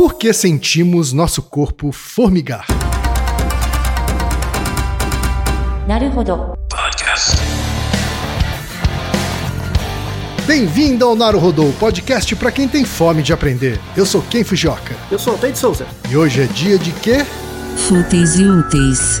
Por que sentimos nosso corpo formigar? Naruhodo. Bem-vindo ao Naruhodô, podcast para quem tem fome de aprender. Eu sou Ken Fujioka. Eu sou de Souza. E hoje é dia de quê? Fúteis e úteis.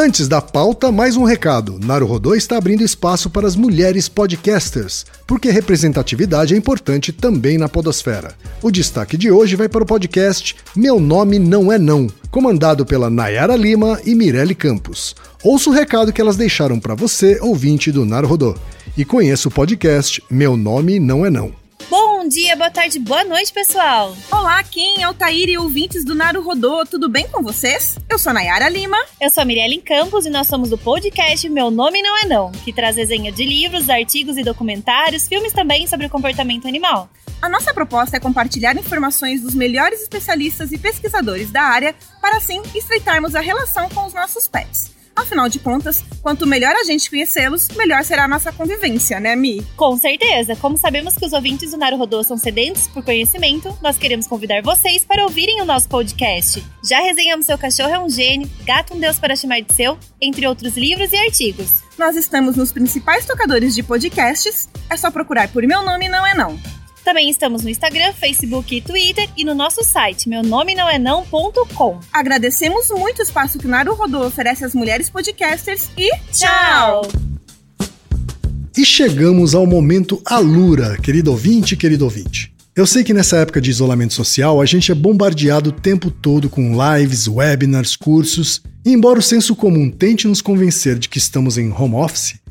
Antes da pauta, mais um recado. Naruhodô está abrindo espaço para as mulheres podcasters, porque representatividade é importante também na podosfera. O destaque de hoje vai para o podcast Meu Nome Não É Não, comandado pela Nayara Lima e Mirelle Campos. Ouça o recado que elas deixaram para você, ouvinte do Naruhodô. E conheça o podcast Meu Nome Não É Não. Bom dia, boa tarde, boa noite, pessoal! Olá, quem é o Taíra e ouvintes do Naru Rodô, tudo bem com vocês? Eu sou a Nayara Lima. Eu sou a Mirelle Campos e nós somos do podcast Meu Nome Não É Não, que traz resenha de livros, artigos e documentários, filmes também sobre o comportamento animal. A nossa proposta é compartilhar informações dos melhores especialistas e pesquisadores da área para assim estreitarmos a relação com os nossos pets. Afinal de contas, quanto melhor a gente conhecê-los, melhor será a nossa convivência, né, Mi? Com certeza. Como sabemos que os ouvintes do Naruhodô são sedentos por conhecimento, nós queremos convidar vocês para ouvirem o nosso podcast. Já resenhamos Seu Cachorro é um Gênio, Gato um Deus para chamar de seu, entre outros livros e artigos. Nós estamos nos principais tocadores de podcasts, é só procurar por Meu Nome Não É Não. Também estamos no Instagram, Facebook e Twitter e no nosso site, meu nome não é não.com. Agradecemos muito o espaço que o Naru Rodô oferece às mulheres podcasters e tchau! E chegamos ao momento Alura, querido ouvinte, querido ouvinte. Eu sei que nessa época de isolamento social a gente é bombardeado o tempo todo com lives, webinars, cursos, e embora o senso comum tente nos convencer de que estamos em home office,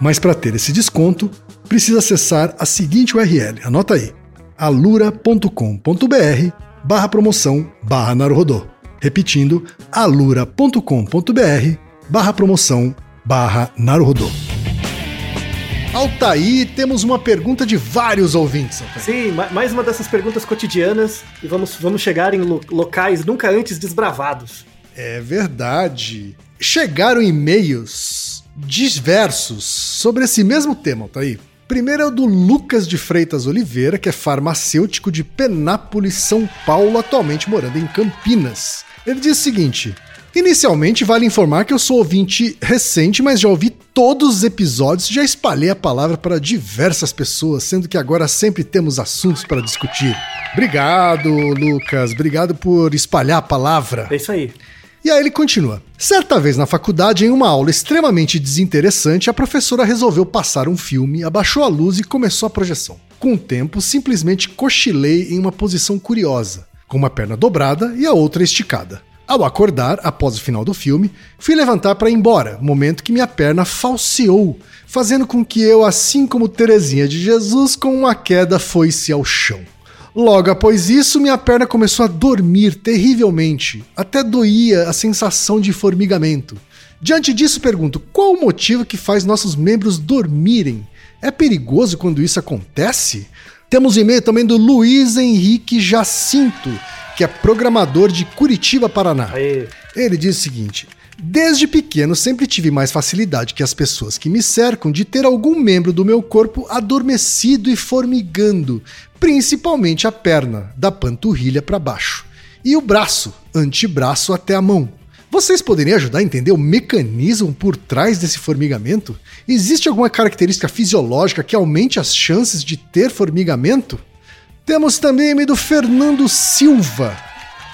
Mas para ter esse desconto, precisa acessar a seguinte URL, anota aí, alura.com.br barra promoção barra Naruhodô. Repetindo, alura.com.br barra promoção barra Naruhodô. Altaí, temos uma pergunta de vários ouvintes. Altair. Sim, mais uma dessas perguntas cotidianas e vamos, vamos chegar em locais nunca antes desbravados. É verdade. Chegaram e-mails diversos sobre esse mesmo tema, Altaí. Primeiro é o do Lucas de Freitas Oliveira, que é farmacêutico de Penápolis, São Paulo, atualmente morando em Campinas. Ele diz o seguinte: Inicialmente, vale informar que eu sou ouvinte recente, mas já ouvi todos os episódios e já espalhei a palavra para diversas pessoas, sendo que agora sempre temos assuntos para discutir. Obrigado, Lucas. Obrigado por espalhar a palavra. É isso aí. E aí ele continua. Certa vez na faculdade, em uma aula extremamente desinteressante, a professora resolveu passar um filme, abaixou a luz e começou a projeção. Com o tempo, simplesmente cochilei em uma posição curiosa, com uma perna dobrada e a outra esticada. Ao acordar, após o final do filme, fui levantar para ir embora, momento que minha perna falseou, fazendo com que eu, assim como Terezinha de Jesus, com uma queda foi-se ao chão. Logo após isso, minha perna começou a dormir terrivelmente, até doía a sensação de formigamento. Diante disso, pergunto: qual o motivo que faz nossos membros dormirem? É perigoso quando isso acontece? Temos e-mail também do Luiz Henrique Jacinto, que é programador de Curitiba, Paraná. Aí. Ele diz o seguinte: Desde pequeno sempre tive mais facilidade que as pessoas que me cercam de ter algum membro do meu corpo adormecido e formigando, principalmente a perna, da panturrilha para baixo, e o braço, antebraço até a mão. Vocês poderiam ajudar a entender o mecanismo por trás desse formigamento? Existe alguma característica fisiológica que aumente as chances de ter formigamento? Temos também o do Fernando Silva,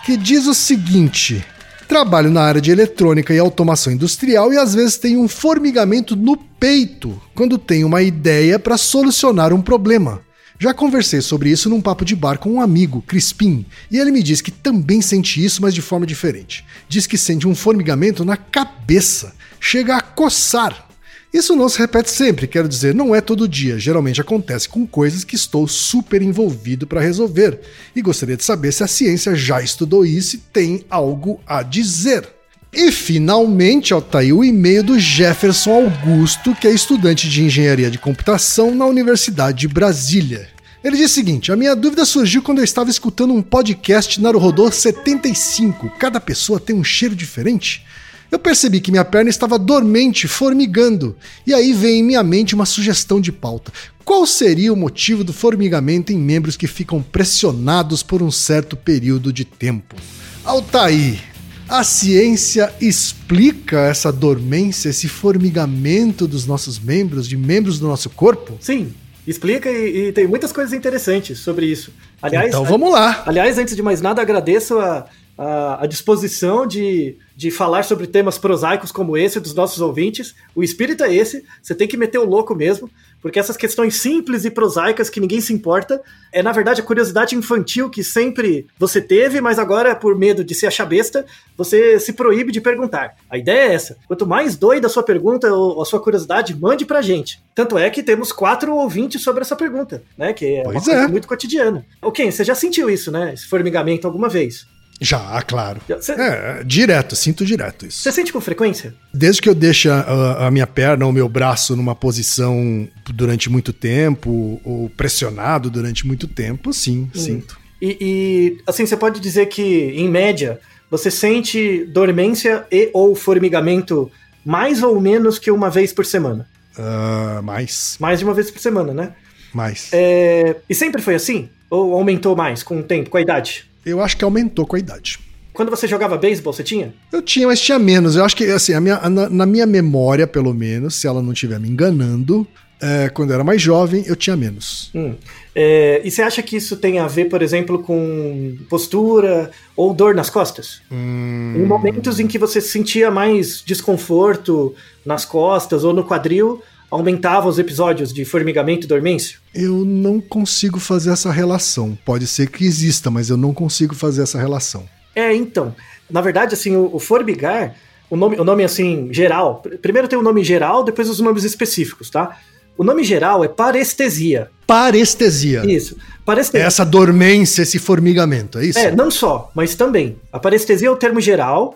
que diz o seguinte: Trabalho na área de eletrônica e automação industrial e às vezes tenho um formigamento no peito quando tenho uma ideia para solucionar um problema. Já conversei sobre isso num papo de bar com um amigo, Crispim, e ele me diz que também sente isso, mas de forma diferente. Diz que sente um formigamento na cabeça, chega a coçar. Isso não se repete sempre, quero dizer, não é todo dia. Geralmente acontece com coisas que estou super envolvido para resolver. E gostaria de saber se a ciência já estudou isso e tem algo a dizer. E finalmente, tá aí o e-mail do Jefferson Augusto, que é estudante de engenharia de computação na Universidade de Brasília. Ele diz o seguinte: a minha dúvida surgiu quando eu estava escutando um podcast Naruhodô 75. Cada pessoa tem um cheiro diferente. Eu percebi que minha perna estava dormente, formigando, e aí veio em minha mente uma sugestão de pauta. Qual seria o motivo do formigamento em membros que ficam pressionados por um certo período de tempo? Altair, a ciência explica essa dormência, esse formigamento dos nossos membros, de membros do nosso corpo? Sim, explica e, e tem muitas coisas interessantes sobre isso. Aliás, então vamos lá. Aliás, antes de mais nada, agradeço a, a, a, disposição de, de falar sobre temas prosaicos como esse dos nossos ouvintes. O espírito é esse, você tem que meter o louco mesmo, porque essas questões simples e prosaicas que ninguém se importa é, na verdade, a curiosidade infantil que sempre você teve, mas agora, por medo de se achar besta, você se proíbe de perguntar. A ideia é essa. Quanto mais doida a sua pergunta ou a sua curiosidade, mande pra gente. Tanto é que temos quatro ouvintes sobre essa pergunta, né? Que é Pois uma coisa é. muito cotidiana. Ok, você já sentiu isso, né? Esse formigamento alguma vez? Já, claro. Você É, direto, sinto direto isso. você sente com frequência? Desde que eu deixo a, a minha perna ou meu braço numa posição durante muito tempo, ou pressionado durante muito tempo, sim, sinto. E, e, assim, você pode dizer que, em média, você sente dormência e ou formigamento mais ou menos que uma vez por semana. Ah, mais, Mais de uma vez por semana, né? mais. É, E sempre foi assim? Ou aumentou mais com o tempo, com a idade? Eu acho que aumentou com a idade. Quando você jogava beisebol, você tinha? Eu tinha, mas tinha menos. Eu acho que, assim, minha, na, na minha memória, pelo menos, se ela não estiver me enganando, é, quando eu era mais jovem, eu tinha menos. Hum. É, e você acha que isso tem a ver, por exemplo, com postura ou dor nas costas? Em momentos em que você sentia mais desconforto nas costas ou no quadril, aumentava os episódios de formigamento e dormência? Eu não consigo fazer essa relação. Pode ser que exista, mas eu não consigo fazer essa relação. É, então. Na verdade, assim, o, o formigar, o nome, o nome assim, geral. pr- Primeiro tem o nome geral, depois os nomes específicos, tá? O nome geral é parestesia. Parestesia. Isso. É Parestesia. essa dormência, esse formigamento, é isso? É, não só, mas também. A parestesia é o termo geral,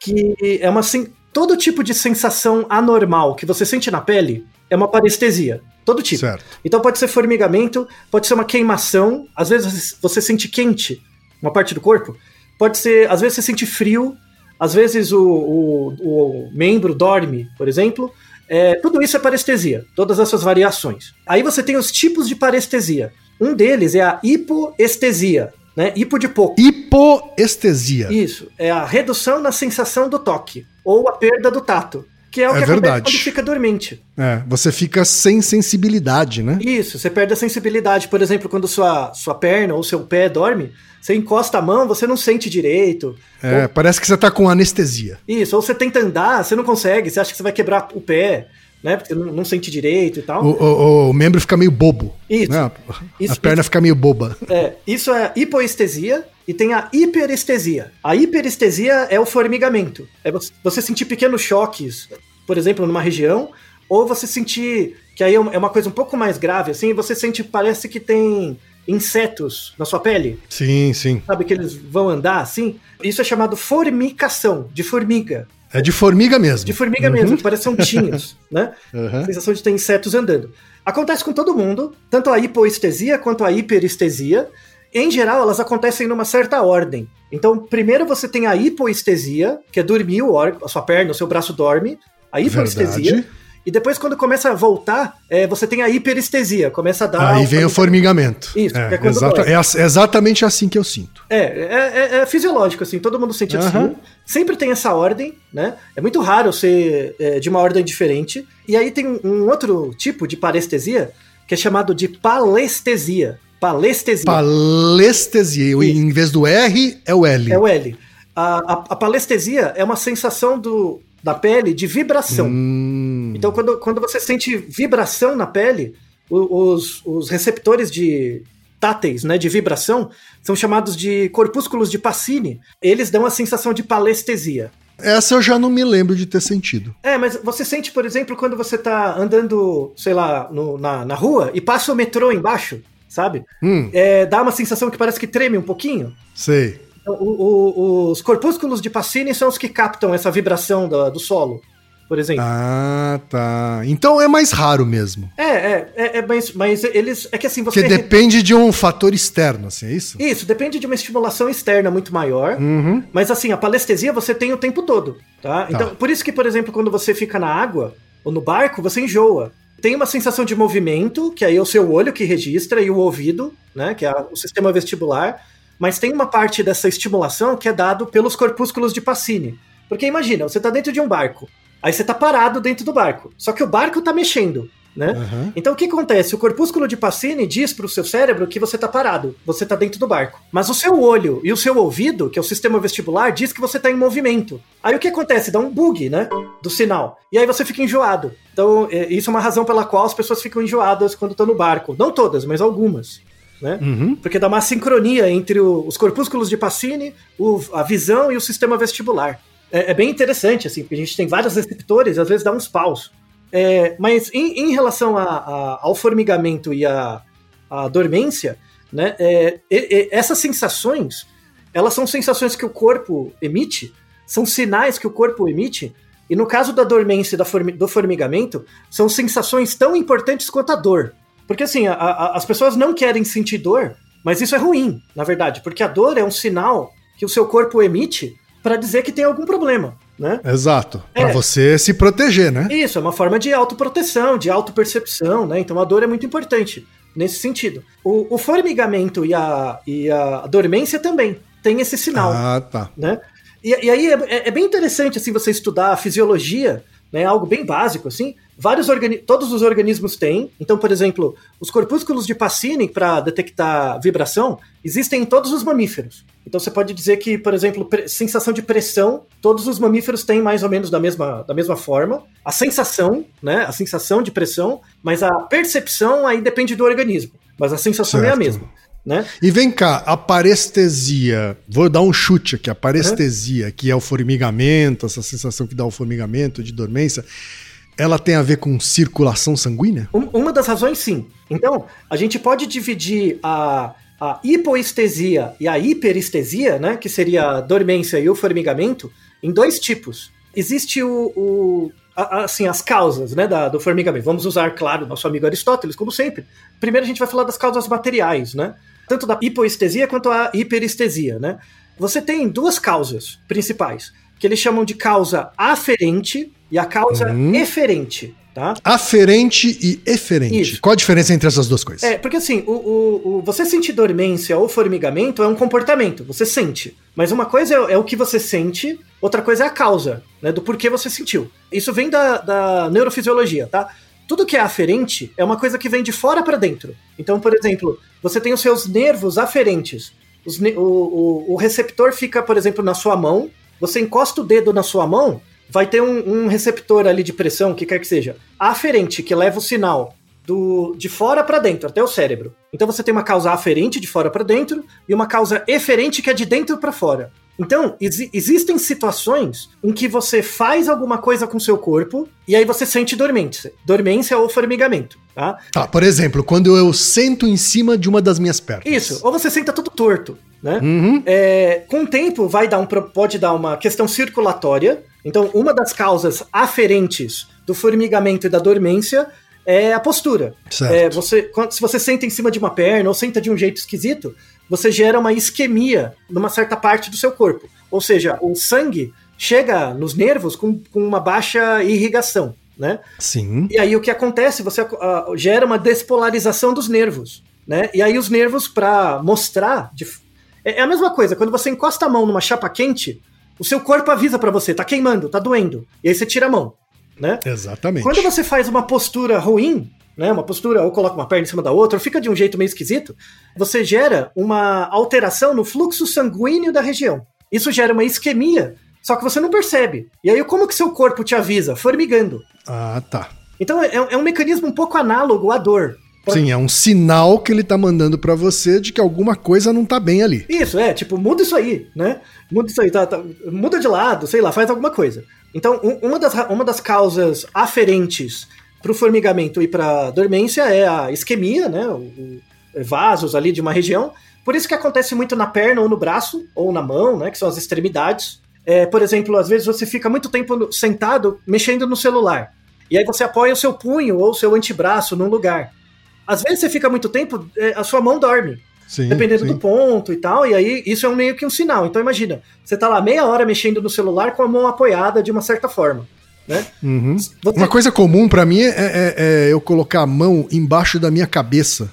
que é uma sen- todo tipo de sensação anormal que você sente na pele é uma parestesia. Todo tipo. Certo. Então pode ser formigamento, pode ser uma queimação, às vezes você sente quente uma parte do corpo, pode ser, às vezes você sente frio, às vezes o, o, o membro dorme, por exemplo. É, tudo isso é parestesia, todas essas variações. Aí você tem os tipos de parestesia. Um deles é a hipoestesia. né? Hipo de pouco. Hipoestesia. Isso, é a redução na sensação do toque, ou a perda do tato, que é o É que verdade. acontece quando fica dormente. É, você fica sem sensibilidade, né? Isso, você perde a sensibilidade. Por exemplo, quando sua, sua perna ou seu pé dorme, você encosta a mão, você não sente direito. É, parece que você tá com anestesia. Isso, ou você tenta andar, você não consegue, você acha que você vai quebrar o pé, né? Porque não, não sente direito e tal. O, o- o membro fica meio bobo. Isso. né? Isso, a perna fica meio boba. É, isso é hipoestesia e tem a hiperestesia. A hiperestesia é o formigamento. É você- sentir pequenos choques, por exemplo, numa região, ou você sentir que aí é uma é uma coisa um pouco mais grave, assim, você sente, parece que tem insetos na sua pele, Sim, sim. sabe que eles vão andar assim? Isso é chamado formicação, de formiga. É de formiga mesmo. De formiga mesmo, que parece tinhos, né? Uhum. A sensação de ter insetos andando. Acontece com todo mundo, tanto a hipoestesia quanto a hiperestesia. Em geral, elas acontecem numa certa ordem. Então, primeiro você tem a hipoestesia, que é dormir a sua perna, o seu braço dorme. A hipoestesia. Verdade. E depois, quando começa a voltar, é, você tem a hiperestesia. Começa a dar. Aí vem o formigamento. Isso, é, é exata- é as- exatamente assim que eu sinto. É, é, é- é fisiológico, assim, todo mundo sente Aham. assim. Sempre tem essa ordem, né? É muito raro ser é, de uma ordem diferente. E aí tem um, um outro tipo de parestesia que é chamado de palestesia. Palestesia. Palestesia. Isso. Em vez do R, é o L. É o L. A, a, a palestesia é uma sensação do, da pele de vibração. Hum, Então, quando, quando você sente vibração na pele, os, os receptores de táteis, né, de vibração, são chamados de corpúsculos de Pacini. Eles dão a sensação de palestesia. Essa eu já não me lembro de ter sentido. É, mas você sente, por exemplo, quando você tá andando, sei lá, no- na, na rua e passa o metrô embaixo, sabe? Hum, É, dá uma sensação que parece que treme um pouquinho. sei. Então, o- o- os corpúsculos de Pacini são os que captam essa vibração da- do solo, por exemplo. Ah, tá. Então é mais raro mesmo. É, é, é, é, mas, mas eles. É que assim, você. Porque depende de um fator externo, assim, é isso? Isso, depende de uma estimulação externa muito maior. Uhum. Mas assim, a palestesia você tem o tempo todo, tá? Então, por isso que, por exemplo, quando você fica na água ou no barco, você enjoa. Tem uma sensação de movimento, que aí é o seu olho que registra, e o ouvido, né? Que é o sistema vestibular. Mas tem uma parte dessa estimulação que é dado pelos corpúsculos de Pacini. Porque imagina, você tá dentro de um barco. Aí você tá parado dentro do barco. Só que o barco tá mexendo, né? Aham. Então o que acontece? O corpúsculo de Pacini diz para o seu cérebro que você está parado, você está dentro do barco. Mas o seu olho e o seu ouvido, que é o sistema vestibular, diz que você está em movimento. Aí o que acontece? Dá um bug, né? Do sinal. E aí você fica enjoado. Então é, isso é uma razão pela qual as pessoas ficam enjoadas quando estão no barco. Não todas, mas algumas. Né? Uhum. Porque dá uma sincronia entre o- os corpúsculos de Pacini, o- a visão e o sistema vestibular. É, é bem interessante, assim, porque a gente tem vários receptores, às vezes dá uns paus. É, mas em, em relação a- a- ao formigamento e à dormência, né, é, essas sensações, elas são sensações que o corpo emite, são sinais que o corpo emite, e no caso da dormência e da formi- do formigamento, são sensações tão importantes quanto a dor. Porque assim, a- a- as pessoas não querem sentir dor, mas isso é ruim, na verdade, porque a dor é um sinal que o seu corpo emite para dizer que tem algum problema, né? Exato. É. Pra você se proteger, né? Isso, é uma forma de autoproteção, de autopercepção, né? Então a dor é muito importante nesse sentido. O, o formigamento e a, e a dormência também tem esse sinal, Ah, tá. né? E, e aí é, é- é bem interessante assim você estudar a fisiologia, né? Algo bem básico assim. Vários todos os organismos têm. Então, por exemplo, os corpúsculos de Pacini para detectar vibração existem em todos os mamíferos. Então você pode dizer que, por exemplo, sensação de pressão, todos os mamíferos têm mais ou menos da mesma, da mesma forma. A sensação, né? A sensação de pressão, mas a percepção aí depende do organismo. Mas a sensação é a Certo. mesma, né? E vem cá, a parestesia, vou dar um chute aqui, a parestesia, que é o formigamento, essa sensação que dá o formigamento de dormência, ela tem a ver com circulação sanguínea? Um- uma das razões, sim. Então, a gente pode dividir a, a hipoestesia e a hiperestesia, né, que seria a dormência e o formigamento, em dois tipos. Existe o, o- assim, as causas né, da- do formigamento. Vamos usar, claro, nosso amigo Aristóteles, como sempre. Primeiro a gente vai falar das causas materiais, né? Tanto da hipoestesia quanto a hiperestesia, né? Você tem duas causas principais. que eles chamam de causa aferente e a causa Uhum. eferente, tá? Aferente e eferente. Isso. Qual a diferença entre essas duas coisas? É, porque assim, o, o- o- você sentir dormência ou formigamento é um comportamento, você sente. Mas uma coisa é, é o que você sente, outra coisa é a causa, né, do porquê você sentiu. Isso vem da, da neurofisiologia, tá? Tudo que é aferente é uma coisa que vem de fora para dentro. Então, por exemplo, você tem os seus nervos aferentes. O, o- o receptor fica, por exemplo, na sua mão. Você encosta o dedo na sua mão, vai ter um, um receptor ali de pressão, que quer que seja, aferente, que leva o sinal do, de fora para dentro, até o cérebro. Então você tem uma causa aferente de fora para dentro e uma causa eferente que é de dentro para fora. Então, exi- existem situações em que você faz alguma coisa com seu corpo e aí você sente dormência. Dormência ou formigamento, tá? Tá, por exemplo, quando eu sento em cima de uma das minhas pernas. Isso, ou você senta tudo torto, né? Uhum. É, com o tempo vai dar um, pode dar uma questão circulatória. Então, uma das causas aferentes do formigamento e da dormência é a postura. Certo. É, você, quando- se você senta em cima de uma perna ou senta de um jeito esquisito, você gera uma isquemia numa certa parte do seu corpo. Ou seja, o sangue chega nos nervos com, com uma baixa irrigação, né? Sim. E aí o que acontece? Você ah, gera uma despolarização dos nervos, né? E aí os nervos, para mostrar. de- é é a mesma coisa, quando você encosta a mão numa chapa quente, o seu corpo avisa pra você, tá queimando, tá doendo. E aí você tira a mão, né? Exatamente. Quando você faz uma postura ruim, né, uma postura ou coloca uma perna em cima da outra, ou fica de um jeito meio esquisito, você gera uma alteração no fluxo sanguíneo da região. Isso gera uma isquemia, só que você não percebe. E aí como que seu corpo te avisa? Formigando. Ah, tá. Então é, é um mecanismo um pouco análogo à dor. Sim, é um sinal que ele tá mandando pra você de que alguma coisa não tá bem ali. Isso, é, tipo, muda isso aí, né? Muda isso aí, tá, tá- muda de lado, sei lá, faz alguma coisa. Então, um- uma, das, uma das causas aferentes pro formigamento e pra dormência é a isquemia, né? O, o- vasos ali de uma região. Por isso que acontece muito na perna ou no braço, ou na mão, né? Que são as extremidades. É, por exemplo, às vezes você fica muito tempo sentado mexendo no celular. E aí você apoia o seu punho ou o seu antebraço num lugar. Às vezes você fica muito tempo, é, a sua mão dorme. Sim. Dependendo sim. do ponto e tal, e aí isso é um meio que um sinal. Então imagina, você tá lá meia hora mexendo no celular com a mão apoiada de uma certa forma, né? Uhum. Você- Uma coisa comum pra mim é, é- é eu colocar a mão embaixo da minha cabeça,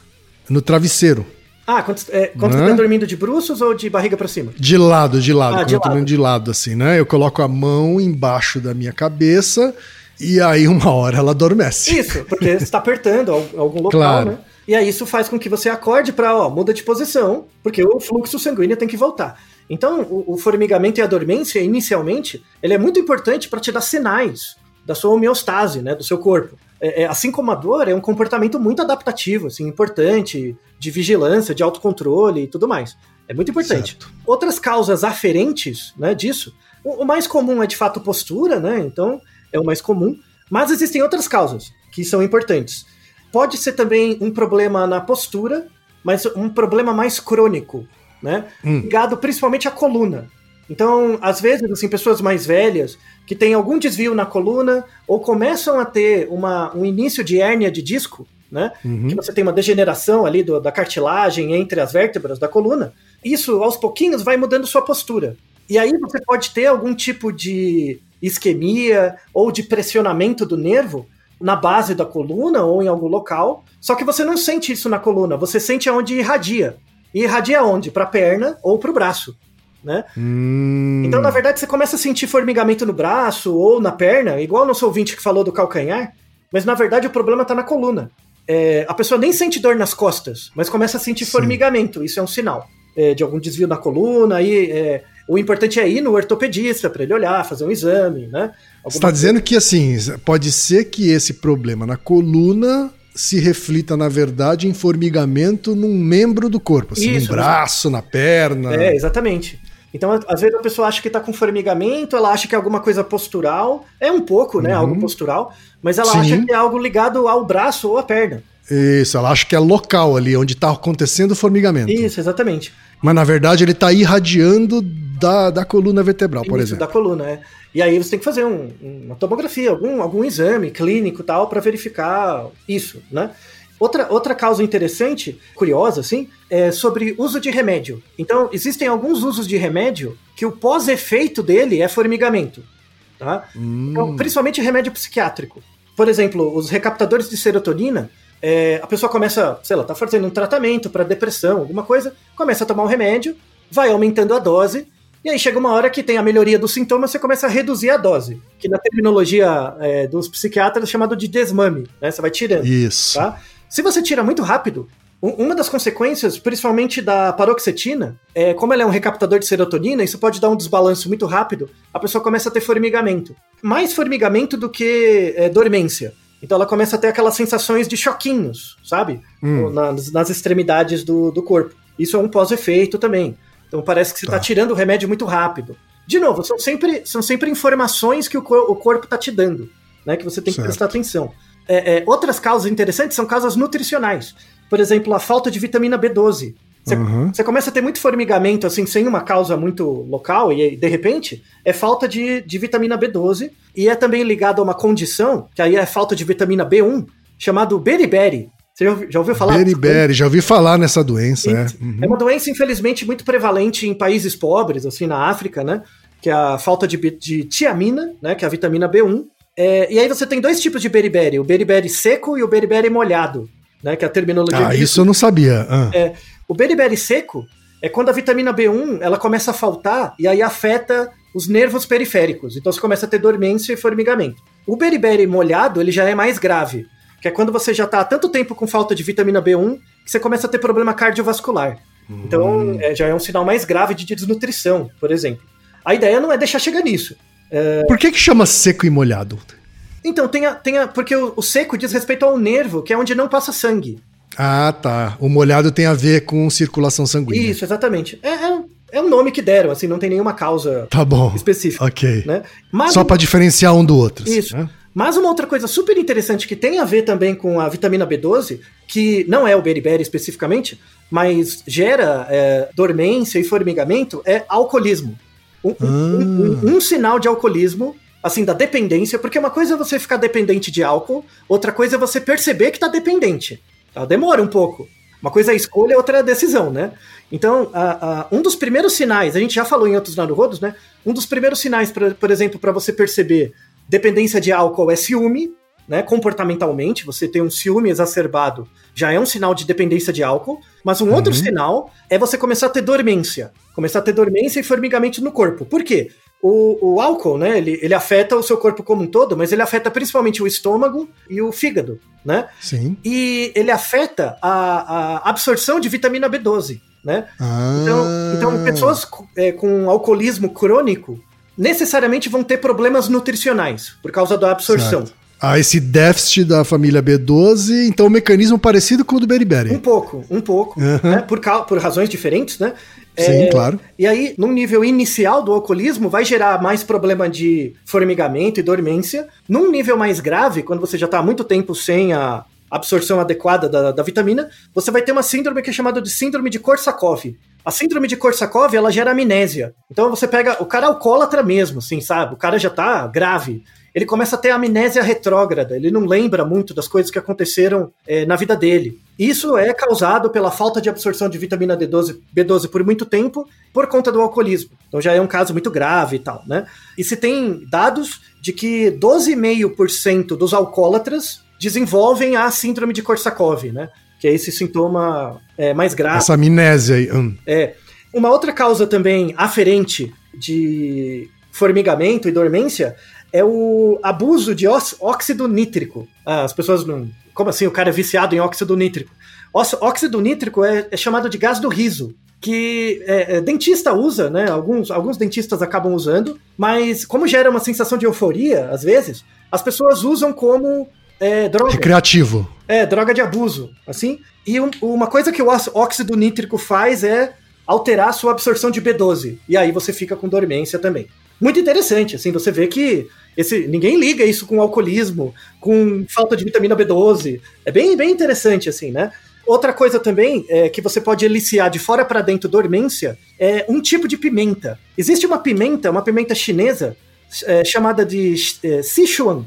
no travesseiro. Ah, quando, é, quando Né? você tá dormindo de bruços ou de barriga pra cima? De lado, de lado. Ah, quando de eu tô lado. de lado, assim, né? Eu coloco a mão embaixo da minha cabeça e aí uma hora ela adormece. Isso, porque você tá apertando al- algum local, Claro. né? E aí isso faz com que você acorde pra, ó, muda de posição, porque o fluxo sanguíneo tem que voltar. Então, o, o formigamento e a dormência, inicialmente, ele é muito importante para te dar sinais da sua homeostase, né, do seu corpo. É, é, assim como a dor, é um comportamento muito adaptativo, assim, importante, de vigilância, de autocontrole e tudo mais. É muito importante. Certo. Outras causas aferentes, né, disso, o, o mais comum é de fato postura, né, então é o mais comum, mas existem outras causas que são importantes. Pode ser também um problema na postura, mas um problema mais crônico, né? Hum. Ligado principalmente à coluna. Então, às vezes, assim, pessoas mais velhas que têm algum desvio na coluna ou começam a ter uma, um início de hérnia de disco, né? Uhum. Que você tem uma degeneração ali do- da cartilagem entre as vértebras da coluna. Isso, aos pouquinhos, vai mudando sua postura. E aí você pode ter algum tipo de isquemia ou de pressionamento do nervo na base da coluna ou em algum local. Só que você não sente isso na coluna, você sente aonde irradia. E irradia onde? Para a perna ou para o braço. Né? Hum, Então, na verdade, você começa a sentir formigamento no braço ou na perna, igual o nosso ouvinte que falou do calcanhar, mas na verdade o problema está na coluna. É, a pessoa nem sente dor nas costas, mas começa a sentir Sim. formigamento. Isso é um sinal é, de algum desvio na coluna. Aí, é, o importante é ir no ortopedista para ele olhar, fazer um exame, né? Você está dizendo que assim, pode ser que esse problema na coluna se reflita, na verdade, em formigamento num membro do corpo, assim, Isso, no braço, na perna. É, exatamente. Então, às vezes a pessoa acha que tá com formigamento, ela acha que é alguma coisa postural. É um pouco, né? Uhum. Algo postural. Mas ela Sim. acha que é algo ligado ao braço ou à perna. Isso, ela acha que é local ali, onde está acontecendo o formigamento. Isso, exatamente. Mas na verdade ele está irradiando da, da coluna vertebral, por Isso, exemplo. da coluna, é. E aí você tem que fazer um- uma tomografia, algum, algum exame clínico e tal, para verificar isso, né? Outra, outra causa interessante, curiosa, assim, é sobre uso de remédio. Então, existem alguns usos de remédio que o pós-efeito dele é formigamento. Tá? Hum. Então, principalmente remédio psiquiátrico. Por exemplo, os recaptadores de serotonina, é, a pessoa começa, sei lá, tá fazendo um tratamento para depressão, alguma coisa, começa a tomar um remédio, vai aumentando a dose, e aí chega uma hora que tem a melhoria dos sintomas, você começa a reduzir a dose, que na terminologia é, dos psiquiatras é chamado de desmame, né? Você vai tirando. Isso. Tá? Se você tira muito rápido, uma das consequências, principalmente da paroxetina, é como ela é um recaptador de serotonina, isso pode dar um desbalanço muito rápido, a pessoa começa a ter formigamento. Mais formigamento do que é, dormência. Então ela começa a ter aquelas sensações de choquinhos, sabe? Hum. Nas, nas extremidades do, do corpo. Isso é um pós-efeito também. Então parece que você está Tá. tirando o remédio muito rápido. De novo, são sempre, são sempre informações que o, o corpo está te dando, né? Que você tem que Certo. prestar atenção. É, é, outras causas interessantes são causas nutricionais. Por exemplo, a falta de vitamina B12. Você, Uhum. você começa a ter muito formigamento, assim, sem uma causa muito local, e de repente, é falta de, de vitamina B12, e é também ligado a uma condição, que aí é falta de vitamina B1, chamado beriberi. Você já ouviu, já ouviu falar? Beriberi, já ouvi falar nessa doença, é. Uhum. É uma doença, infelizmente, muito prevalente em países pobres, assim, na África, né? Que é a falta de, de tiamina, né? Que é a vitamina B1. É, e aí você tem dois tipos de beriberi, o beriberi seco e o beriberi molhado, né? Que é a terminologia Ah, isso eu não sabia. Ah. É, o beriberi seco é quando a vitamina B1 ela começa a faltar e aí afeta os nervos periféricos. Então você começa a ter dormência e formigamento. O beriberi molhado ele já é mais grave, que é quando você já está há tanto tempo com falta de vitamina B1 que você começa a ter problema cardiovascular. Então é, já é um sinal mais grave de desnutrição, por exemplo. A ideia não é deixar chegar nisso. Por que que chama seco e molhado? Então, tem a, tem a- porque o, o seco diz respeito ao nervo, que é onde não passa sangue. Ah, tá. O molhado tem a ver com circulação sanguínea. Isso, exatamente. É, é, é um nome que deram, assim, não tem nenhuma causa Tá bom. específica. Ok. Né? Mas, Só pra diferenciar um do outro. assim, Isso. né? mas uma outra coisa super interessante que tem a ver também com a vitamina B12, que não é o beriberi especificamente, mas gera é, dormência e formigamento, é alcoolismo. Um, um- um- um- um sinal de alcoolismo, assim, da dependência, porque uma coisa é você ficar dependente de álcool, outra coisa é você perceber que tá dependente. Tá? Demora um pouco. Uma coisa é a escolha, outra é a decisão, né? Então, a- a- um dos primeiros sinais, a gente já falou em outros naruhodos, né? Um dos primeiros sinais, pra- por exemplo, para você perceber dependência de álcool é ciúme, né? Comportamentalmente, você tem um ciúme exacerbado, já é um sinal de dependência de álcool. Mas um outro sinal é você começar a ter dormência, começar a ter dormência e formigamento no corpo. Por quê? O, o álcool, né? Ele, ele afeta o seu corpo como um todo, mas ele afeta principalmente o estômago e o fígado, né? Sim. E ele afeta a, a absorção de vitamina B12, né? Ah. Então, então pessoas é, com alcoolismo crônico necessariamente vão ter problemas nutricionais por causa da absorção. Certo. Ah, esse déficit da família B12, então um mecanismo parecido com o do Um beriberi. pouco, um pouco, Uhum. né? Por, por razões diferentes, né? Sim, É, claro. E aí, num nível inicial do alcoolismo, vai gerar mais problema de formigamento e dormência. Num nível mais grave, quando você já está há muito tempo sem a absorção adequada da, da vitamina, você vai ter uma síndrome que é chamada de síndrome de Korsakoff. A síndrome de Korsakoff, ela gera amnésia. Então você pega o cara alcoólatra mesmo, assim, sabe? O cara já tá grave. Ele começa a ter amnésia retrógrada, ele não lembra muito das coisas que aconteceram eh, na vida dele. Isso é causado pela falta de absorção de vitamina D12, B12 por muito tempo por conta do alcoolismo. Então já é um caso muito grave e tal, né? E se tem dados de que 12,5% dos alcoólatras desenvolvem a síndrome de Korsakoff, né? Que é esse sintoma é, mais grave. Essa amnésia aí. hum. É. Uma outra causa também aferente de formigamento e dormência é o abuso de óxido nítrico. Ah, as pessoas não. Como assim? O cara é viciado em óxido nítrico. Óxido nítrico é, é chamado de gás do riso. Que é, é, dentista usa, né? Alguns, alguns dentistas acabam usando, mas como gera uma sensação de euforia, às vezes, as pessoas usam como é, droga. Recreativo. É, droga de abuso, assim. E um- uma coisa que o óxido nítrico faz é alterar a sua absorção de B12. E aí você fica com dormência também. Muito interessante, assim, você vê que esse, ninguém liga isso com alcoolismo, com falta de vitamina B12. É bem, bem interessante, assim, né? Outra coisa também é que você pode eliciar de fora para dentro dormência é um tipo de pimenta. Existe uma pimenta, uma pimenta chinesa, é, chamada de é, Sichuan.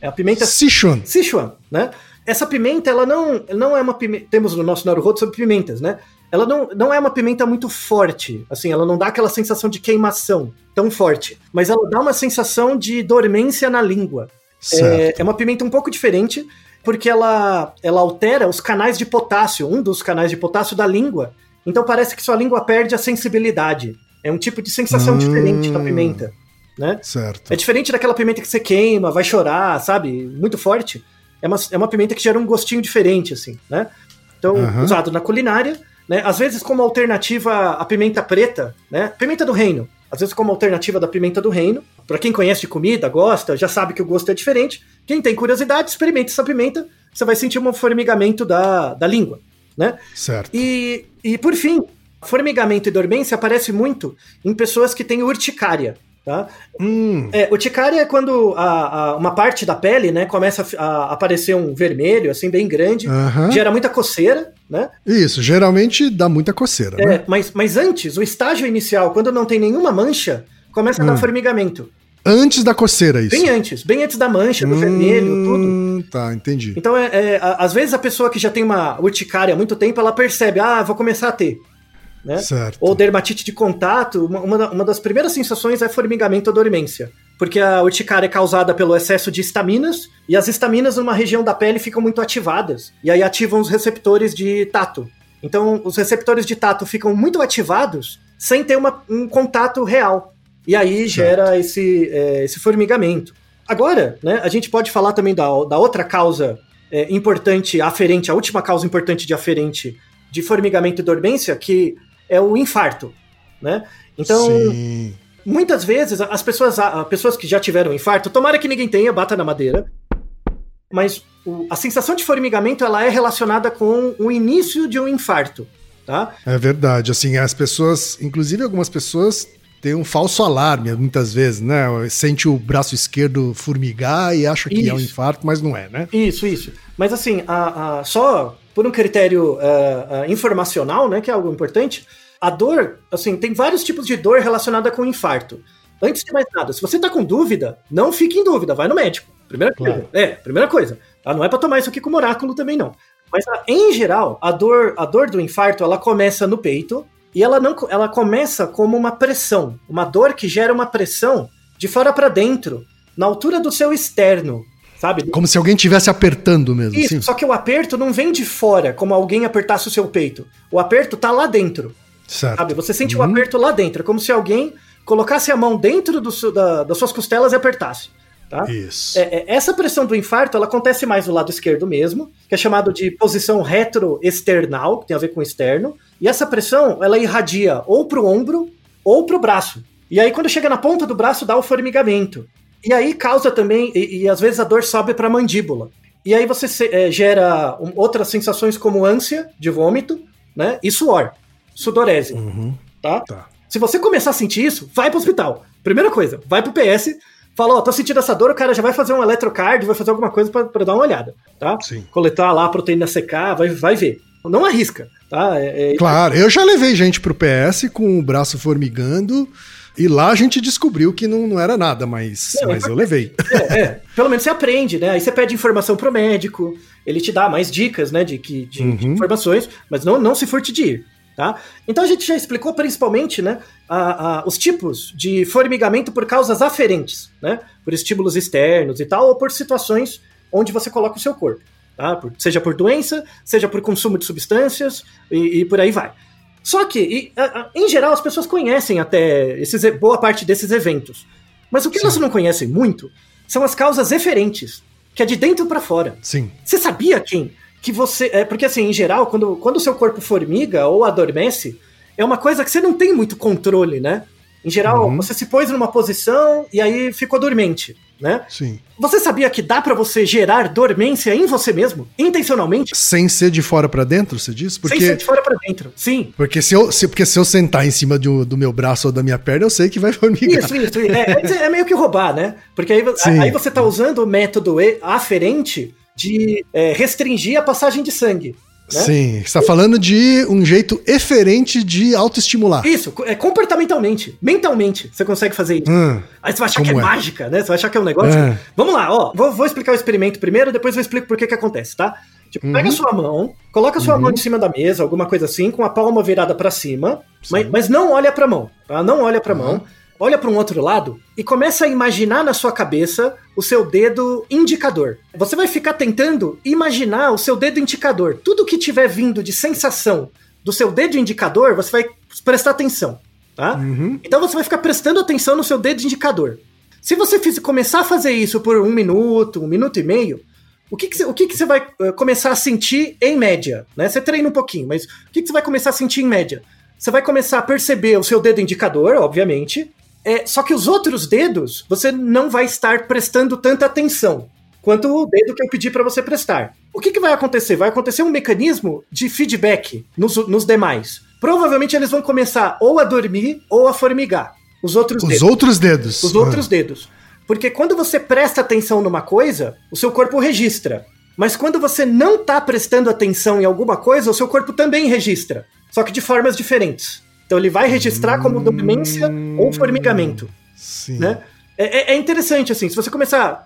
É a pimenta Sichuan. Sichuan, né? essa pimenta, ela não, não é uma pimenta. Temos no nosso Naruhodo sobre pimentas, né? Ela não, não é uma pimenta muito forte, assim, ela não dá aquela sensação de queimação tão forte, mas ela dá uma sensação de dormência na língua. É, é, uma pimenta um pouco diferente, porque ela, ela altera os canais de potássio, um dos canais de potássio da língua. Então parece que sua língua perde a sensibilidade. É um tipo de sensação hum, diferente da pimenta. Né? Certo. É diferente daquela pimenta que você queima, vai chorar, sabe? Muito forte. É uma, é uma pimenta que gera um gostinho diferente, assim, né? Então, uhum. usado na culinária, né? Às vezes como alternativa à pimenta preta, né? Pimenta do reino. Às vezes como alternativa da pimenta do reino. Para quem conhece de comida, gosta, já sabe que o gosto é diferente. Quem tem curiosidade, experimente essa pimenta, você vai sentir um formigamento da, da língua, né? Certo. E, e por fim, formigamento e dormência aparece muito em pessoas que têm urticária. Tá? Hum. É, urticária é quando a, a, uma parte da pele né, começa a, a, aparecer um vermelho, assim, bem grande, gera muita coceira, né? Isso, geralmente dá muita coceira. É, né? mas, mas antes, o estágio inicial, quando não tem nenhuma mancha, começa a dar hum. formigamento. Antes da coceira, isso? Bem antes, bem antes da mancha, do hum, vermelho, tudo. Tá, entendi. Então, é, é, às vezes a pessoa que já tem uma urticária há muito tempo, ela percebe, ah, vou começar a ter né? Certo. Ou dermatite de contato, uma, uma das primeiras sensações é formigamento ou dormência. Porque a urticária é causada pelo excesso de estaminas, e as estaminas numa região da pele ficam muito ativadas, e aí ativam os receptores de tato. Então, os receptores de tato ficam muito ativados sem ter uma, um contato real. E aí certo. gera esse, é, esse formigamento. Agora, né, a gente pode falar também da, da outra causa é, importante, aferente, a última causa importante de aferente de formigamento e dormência, que é o infarto, né? Então, Sim. muitas vezes as pessoas, as pessoas que já tiveram infarto, tomara que ninguém tenha, bata na madeira, mas o, a sensação de formigamento ela é relacionada com o início de um infarto, tá? É verdade, assim, as pessoas, inclusive algumas pessoas têm um falso alarme muitas vezes, né? Sente o braço esquerdo formigar e acha que isso. é um infarto, mas não é, né? Isso, isso. Mas assim, a, a só por um critério uh, uh, informacional, né, que é algo importante, a dor, assim, tem vários tipos de dor relacionada com infarto. Antes de mais nada, se você tá com dúvida, não fique em dúvida, vai no médico. Primeira claro. coisa. É, primeira coisa. Tá? Não é para tomar isso aqui como oráculo também, não. Mas, em geral, a dor, a dor do infarto, ela começa no peito e ela, não, ela começa como uma pressão. Uma dor que gera uma pressão de fora para dentro, na altura do seu externo, sabe? Como se alguém estivesse apertando mesmo. Isso, assim. só que o aperto não vem de fora, como alguém apertasse o seu peito. O aperto tá lá dentro. Certo. Sabe? Você sente o um aperto lá dentro, é como se alguém colocasse a mão dentro do, da, das suas costelas e apertasse. Tá? Isso. É, é, essa pressão do infarto ela acontece mais do lado esquerdo mesmo, que é chamado de posição retroexternal, que tem a ver com externo. E essa pressão ela irradia ou para o ombro ou para o braço. E aí, quando chega na ponta do braço, dá o formigamento. E aí causa também, e, e às vezes a dor sobe para a mandíbula. E aí você se, é, gera um, outras sensações como ânsia de vômito, né? E suor sudorese. Uhum. Tá? tá? Se você começar a sentir isso, vai pro hospital. Primeira coisa, vai pro PS, fala, ó, oh, tô sentindo essa dor, o cara já vai fazer um eletrocard, vai fazer alguma coisa para dar uma olhada, tá? Sim. Coletar lá a proteína CK, vai, vai ver. Não arrisca, tá? É, é... Claro, eu já levei gente pro PS com o braço formigando. E lá a gente descobriu que não, não era nada, mas, não, mas eu levei. É, é, pelo menos você aprende, né? Aí você pede informação pro médico, ele te dá mais dicas, né, de, de, uhum. de informações, mas não, não se furte de ir. Tá? Então a gente já explicou principalmente né, a, a, os tipos de formigamento por causas aferentes, né, por estímulos externos e tal, ou por situações onde você coloca o seu corpo. Tá? Por, seja por doença, seja por consumo de substâncias e, e por aí vai. Só que, e, a, em geral, as pessoas conhecem até esses, boa parte desses eventos. Mas o que Sim. elas não conhecem muito são as causas eferentes, que é de dentro para fora. Sim. Você sabia, Kim, que você. É, porque assim, em geral, quando, quando o seu corpo formiga ou adormece, é uma coisa que você não tem muito controle, né? Em geral, uhum. você se pôs numa posição e aí ficou dormente, né? Sim. Você sabia que dá para você gerar dormência em você mesmo, intencionalmente? Sem ser de fora para dentro, você diz? Porque... Sem ser de fora para dentro, sim. Porque se eu, se, porque se eu sentar em cima do, do meu braço ou da minha perna, eu sei que vai formigar. Isso, isso. É, é meio que roubar, né? Porque aí, aí você tá usando o método aferente de é, restringir a passagem de sangue. Sim, você está falando de um jeito eferente de autoestimular. Isso, é comportamentalmente, mentalmente, você consegue fazer isso. Hum, Aí você vai achar que é, é? mágica, né? Você vai achar que é um negócio. É. Vamos lá, ó. Vou, vou explicar o experimento primeiro, depois eu explico por que que acontece, tá? Tipo, pega a sua mão, coloca a sua mão em cima da mesa, alguma coisa assim, com a palma virada pra cima, mas, mas não olha pra mão, tá? Não olha pra mão. Olha para um outro lado e começa a imaginar na sua cabeça o seu dedo indicador. Você vai ficar tentando imaginar o seu dedo indicador. Tudo que tiver vindo de sensação do seu dedo indicador, você vai prestar atenção, tá? Então você vai ficar prestando atenção no seu dedo indicador. Se você fiz- começar a fazer isso por um minuto, um minuto e meio, o que, que, você, o que, que você vai eh, começar a sentir em média? Né? Você treina um pouquinho, mas o que, que você vai começar a sentir em média? Você vai começar a perceber o seu dedo indicador, obviamente, é, só que os outros dedos você não vai estar prestando tanta atenção quanto o dedo que eu pedi para você prestar. O que, que vai acontecer? Vai acontecer um mecanismo de feedback nos, nos demais. Provavelmente eles vão começar ou a dormir ou a formigar. Os outros Os dedos. outros dedos. Os outros dedos. Porque quando você presta atenção numa coisa, o seu corpo registra. Mas quando você não tá prestando atenção em alguma coisa, o seu corpo também registra. Só que de formas diferentes. Então ele vai registrar como dormência ou formigamento Sim. né? É, é- é interessante, assim, se você começar.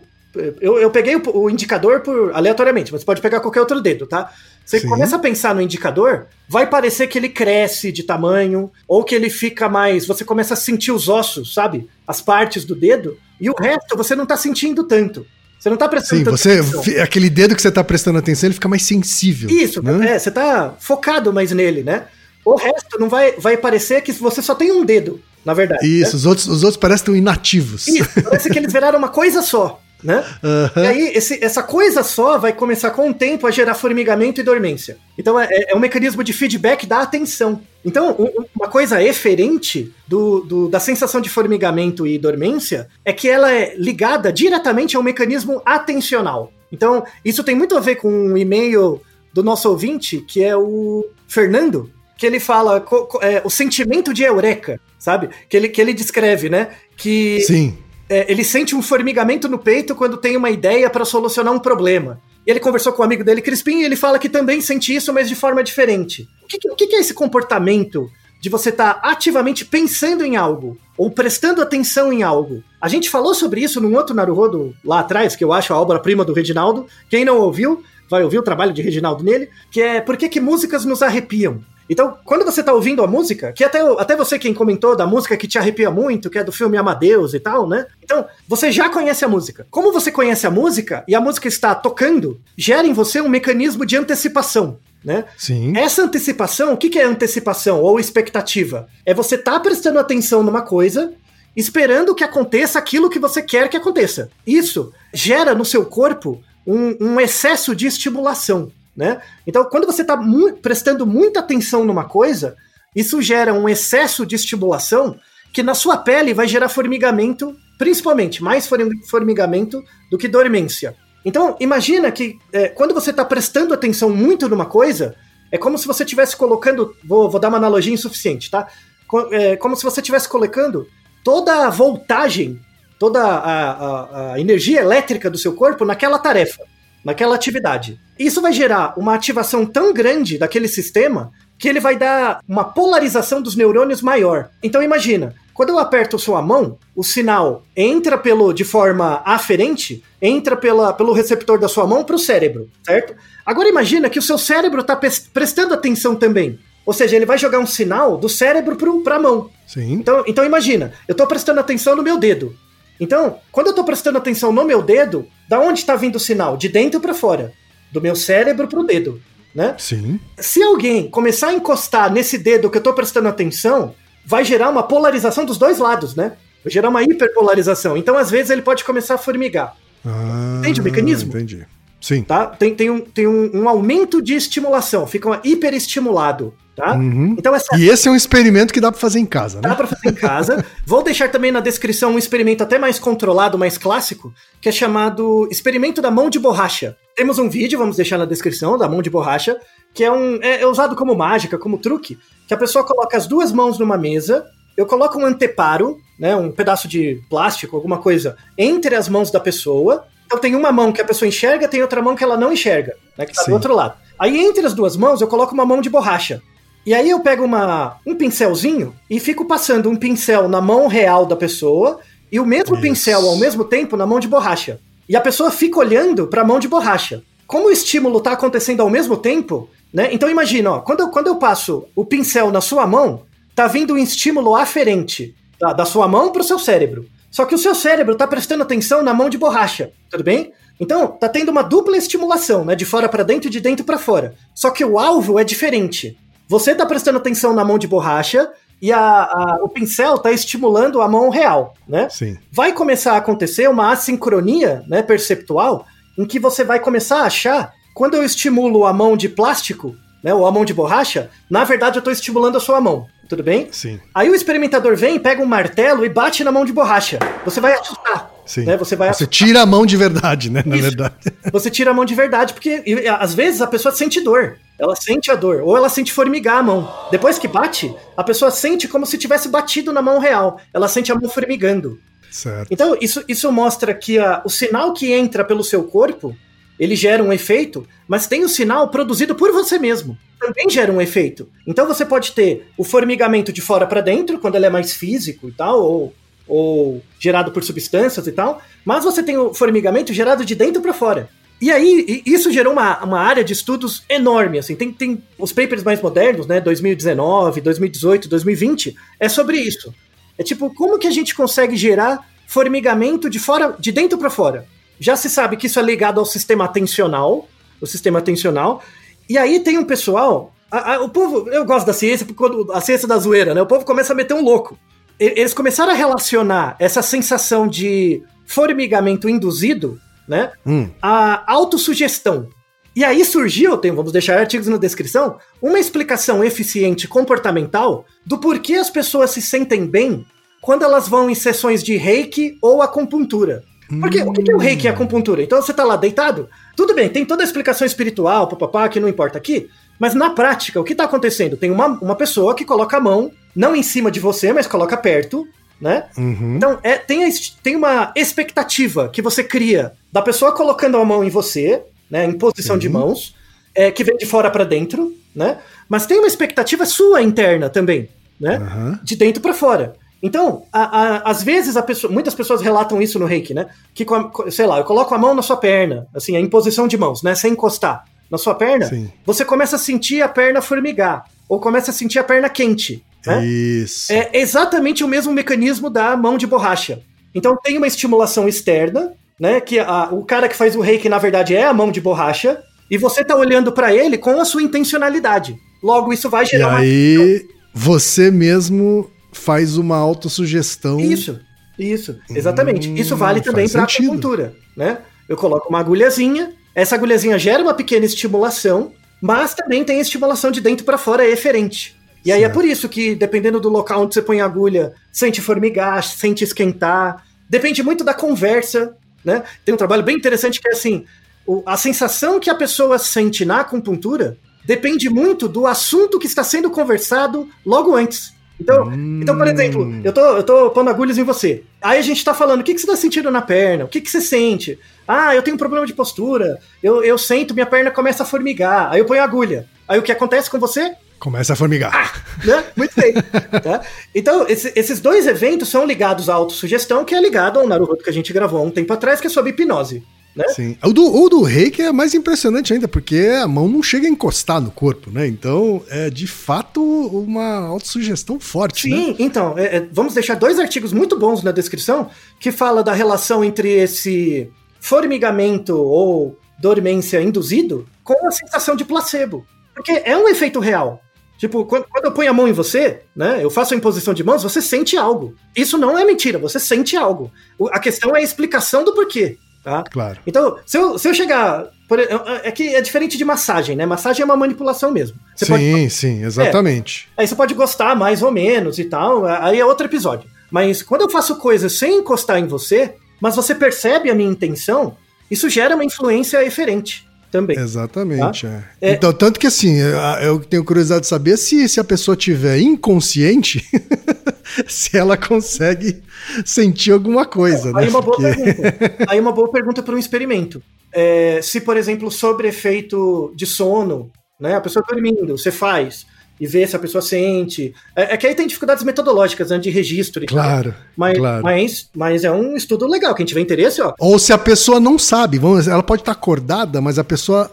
Eu, eu peguei o, o indicador por aleatoriamente, mas você pode pegar qualquer outro dedo, tá? Você Sim. começa a pensar no indicador, vai parecer que ele cresce de tamanho, ou que ele fica mais. Você começa a sentir os ossos, sabe? As partes do dedo, e o resto você não tá sentindo tanto. Você não tá prestando Sim, você, atenção. aquele dedo que você está prestando atenção, ele fica mais sensível. Isso, né? é, você tá focado mais nele, né? O resto não vai, vai parecer que você só tem um dedo, na verdade. né? Isso, os outros, os outros parecem inativos. Isso, parece que eles viraram uma coisa só, né? Aham. E aí, esse- essa coisa só vai começar com o tempo a gerar formigamento e dormência. Então, é, é um mecanismo de feedback da atenção. Então, um- um- uma coisa eferente do, do- da sensação de formigamento e dormência é que ela é ligada diretamente ao mecanismo atencional. Então, isso tem muito a ver com um e-mail do nosso ouvinte, que é o Fernando, que ele fala é, o sentimento de eureka, sabe? Que ele, que ele descreve, né? Que Sim. é, ele sente um formigamento no peito quando tem uma ideia para solucionar um problema. E ele conversou com o amigo dele, Crispim, e ele fala que também sente isso, mas de forma diferente. O que, que- o que que é esse comportamento de você estar ativamente pensando em algo ou prestando atenção em algo? A gente falou sobre isso num outro Naruhodo lá atrás, que eu acho a obra-prima do Reginaldo. Quem não ouviu, vai ouvir o trabalho de Reginaldo nele, que é por que, que músicas nos arrepiam. Então, quando você tá ouvindo a música, que até, até você quem comentou da música que te arrepia muito, que é do filme Amadeus e tal, né? Então, você já conhece a música. Como você conhece a música e a música está tocando, gera em você um mecanismo de antecipação, né? Sim. Essa antecipação, o que que é antecipação ou expectativa? É você tá prestando atenção numa coisa, esperando que aconteça aquilo que você quer que aconteça. Isso gera no seu corpo um, um excesso de estimulação, né? Então, quando você está prestando muita atenção numa coisa, isso gera um excesso de estimulação que na sua pele vai gerar formigamento, principalmente mais formi- formigamento do que dormência. Então, imagina que é, quando você está prestando atenção muito numa coisa, é como se você estivesse colocando. Vou, vou dar uma analogia insuficiente, tá? Co- É como se você estivesse colocando toda a voltagem, toda a, a- a energia elétrica do seu corpo naquela tarefa, naquela atividade. Isso vai gerar uma ativação tão grande daquele sistema que ele vai dar uma polarização dos neurônios maior. Então imagina, quando eu aperto sua mão, o sinal entra pelo de forma aferente, entra pela, pelo receptor da sua mão para o cérebro, certo? Agora imagina que o seu cérebro está prestando atenção também. Ou seja, ele vai jogar um sinal do cérebro para a mão. Sim. Então, então imagina, eu estou prestando atenção no meu dedo. Então, quando eu estou prestando atenção no meu dedo, da onde está vindo o sinal? De dentro para fora, do meu cérebro para o dedo, né? Sim. Se alguém começar a encostar nesse dedo que eu estou prestando atenção, vai gerar uma polarização dos dois lados, né? Vai gerar uma hiperpolarização. Então, às vezes, ele pode começar a formigar. Ah, Entende o mecanismo? Entendi. Sim. Tá? Tem, tem, um, tem um, um aumento de estimulação, fica hiperestimulado. Tá? Uhum. Então, essa E esse é um experimento que dá pra fazer em casa, Dá né? pra fazer em casa. Vou deixar também na descrição um experimento até mais controlado, mais clássico, que é chamado Experimento da Mão de Borracha. Temos um vídeo, vamos deixar na descrição, da mão de borracha, que é, um, é, é usado como mágica, como truque, que a pessoa coloca as duas mãos numa mesa, eu coloco um anteparo, né, um pedaço de plástico, alguma coisa, entre as mãos da pessoa. Então tem uma mão que a pessoa enxerga, tem outra mão que ela não enxerga, né, que tá Sim. do outro lado. Aí entre as duas mãos eu coloco uma mão de borracha. E aí eu pego uma, um pincelzinho e fico passando um pincel na mão real da pessoa e o mesmo Isso. pincel ao mesmo tempo na mão de borracha. E a pessoa fica olhando para a mão de borracha. Como o estímulo está acontecendo ao mesmo tempo, né? Então imagina, ó, quando eu, quando eu passo o pincel na sua mão, tá vindo um estímulo aferente da, da sua mão para o seu cérebro. Só que o seu cérebro está prestando atenção na mão de borracha, tudo bem? Então, tá tendo uma dupla estimulação, né, de fora para dentro e de dentro para fora. Só que o alvo é diferente. Você tá prestando atenção na mão de borracha e a, a- o pincel tá estimulando a mão real, né? Sim. vai começar a acontecer uma assincronia né, perceptual em que você vai começar a achar, quando eu estimulo a mão de plástico, né, ou a mão de borracha, na verdade eu estou estimulando a sua mão, tudo bem? Sim. Aí o experimentador vem, pega um martelo e bate na mão de borracha. Você vai assustar. Sim. Né? Você vai Você tira a mão de verdade, né? Na Isso. verdade. você tira a mão de verdade, porque e, às vezes a pessoa sente dor. Ela sente a dor, ou ela sente formigar a mão. Depois que bate, a pessoa sente como se tivesse batido na mão real. Ela sente a mão formigando. Certo. Então, isso, isso mostra que a- o sinal que entra pelo seu corpo, ele gera um efeito, mas tem o sinal produzido por você mesmo. Também gera um efeito. Então você pode ter o formigamento de fora para dentro, quando ele é mais físico e tal, ou, ou gerado por substâncias e tal, mas você tem o formigamento gerado de dentro para fora. E aí, isso gerou uma, uma área de estudos enorme, assim, tem, tem os papers mais modernos, né, 2019, 2018, 2020, é sobre isso. É tipo, como que a gente consegue gerar formigamento de fora, de dentro para fora? Já se sabe que isso é ligado ao sistema atencional, o sistema atencional. E aí tem um pessoal, a- a- o povo, eu gosto da ciência, porque quando a ciência da zoeira, né? O povo começa a meter um louco. E- Eles começaram a relacionar essa sensação de formigamento induzido, né, Hum. a autossugestão. E aí surgiu, tem, vamos deixar artigos na descrição, uma explicação eficiente comportamental do porquê as pessoas se sentem bem quando elas vão em sessões de reiki ou acupuntura. Porque o que é o reiki e a acupuntura? Então você tá lá deitado, tudo bem, tem toda a explicação espiritual, papapá, que não importa aqui, mas na prática, o que tá acontecendo? Tem uma, uma pessoa que coloca a mão, não em cima de você, mas coloca perto, né? Uhum. Então, é, tem, tem uma expectativa que você cria da pessoa colocando a mão em você, né, em posição de mãos, é, que vem de fora para dentro, né? Mas tem uma expectativa sua interna também, né? Aham. De dentro para fora. Então, a- a- às vezes, a pessoa, muitas pessoas relatam isso no reiki, né? Que, a- sei lá, eu coloco a mão na sua perna, assim, em posição de mãos, né? Sem encostar na sua perna, Sim. você começa a sentir a perna formigar, ou começa a sentir a perna quente, né? Isso. É exatamente o mesmo mecanismo da mão de borracha. Então tem uma estimulação externa, né? Que a- o cara que faz o reiki, na verdade, é a mão de borracha, e você tá olhando para ele com a sua intencionalidade. Logo, isso vai E gerar uma- aí, você mesmo faz uma autossugestão. Isso, isso, exatamente. Hum, isso vale também para sentido. acupuntura, né? Eu coloco uma agulhazinha, essa agulhazinha gera uma pequena estimulação, mas também tem estimulação de dentro para fora eferente. E aí é Certo. por isso que, dependendo do local onde você põe a agulha, sente formigar, sente esquentar. Depende muito da conversa, né? Tem um trabalho bem interessante que é assim: o- a sensação que a pessoa sente na acupuntura depende muito do assunto que está sendo conversado logo antes. Então, então por exemplo, eu tô, eu tô pondo agulhas em você. Aí a gente tá falando, o que, que você tá sentindo na perna? O que, que você sente? Ah, eu tenho um problema de postura. Eu, eu sento, minha perna começa a formigar. Aí eu ponho agulha. Aí o que acontece com você? Começa a formigar. né? Muito bem. tá? Então, esse- esses dois eventos são ligados à autossugestão, que é ligado ao Naruto que a gente gravou há um tempo atrás, que é sobre hipnose. Né? Sim. O do, o do reiki é mais impressionante ainda, porque a mão não chega a encostar no corpo, né? Então, é de fato uma autossugestão forte, né? Sim, então, é, é, vamos deixar dois artigos muito bons na descrição que fala da relação entre esse formigamento ou dormência induzido com a sensação de placebo. Porque é um efeito real. Tipo, quando, quando eu ponho a mão em você, né? Eu faço a imposição de mãos, você sente algo. Isso não é mentira, você sente algo. O- a questão é a explicação do porquê, tá? Claro. Então, se eu, se eu chegar. por- é que é diferente de massagem, né? Massagem é uma manipulação mesmo. Você sim, pode sim, exatamente. Aí você pode gostar mais ou menos e tal, aí é outro episódio. Mas quando eu faço coisas sem encostar em você, mas você percebe a minha intenção, isso gera uma influência eferente também. Exatamente, é. É. Então, tanto que assim, eu- tenho curiosidade de saber se, se a pessoa tiver inconsciente, se ela consegue sentir alguma coisa, né? Aí uma boa Porque- pergunta. Aí uma boa pergunta para um experimento. É, se, por exemplo, sobre efeito de sono, né? A pessoa dormindo, você faz e vê se a pessoa sente. É, é que aí tem dificuldades metodológicas né, de registro. e. Claro, Mas, claro. mas, mas é um estudo legal. Quem tiver interesse, ó. Ou se a pessoa não sabe, vamos, ela pode estar acordada, mas a pessoa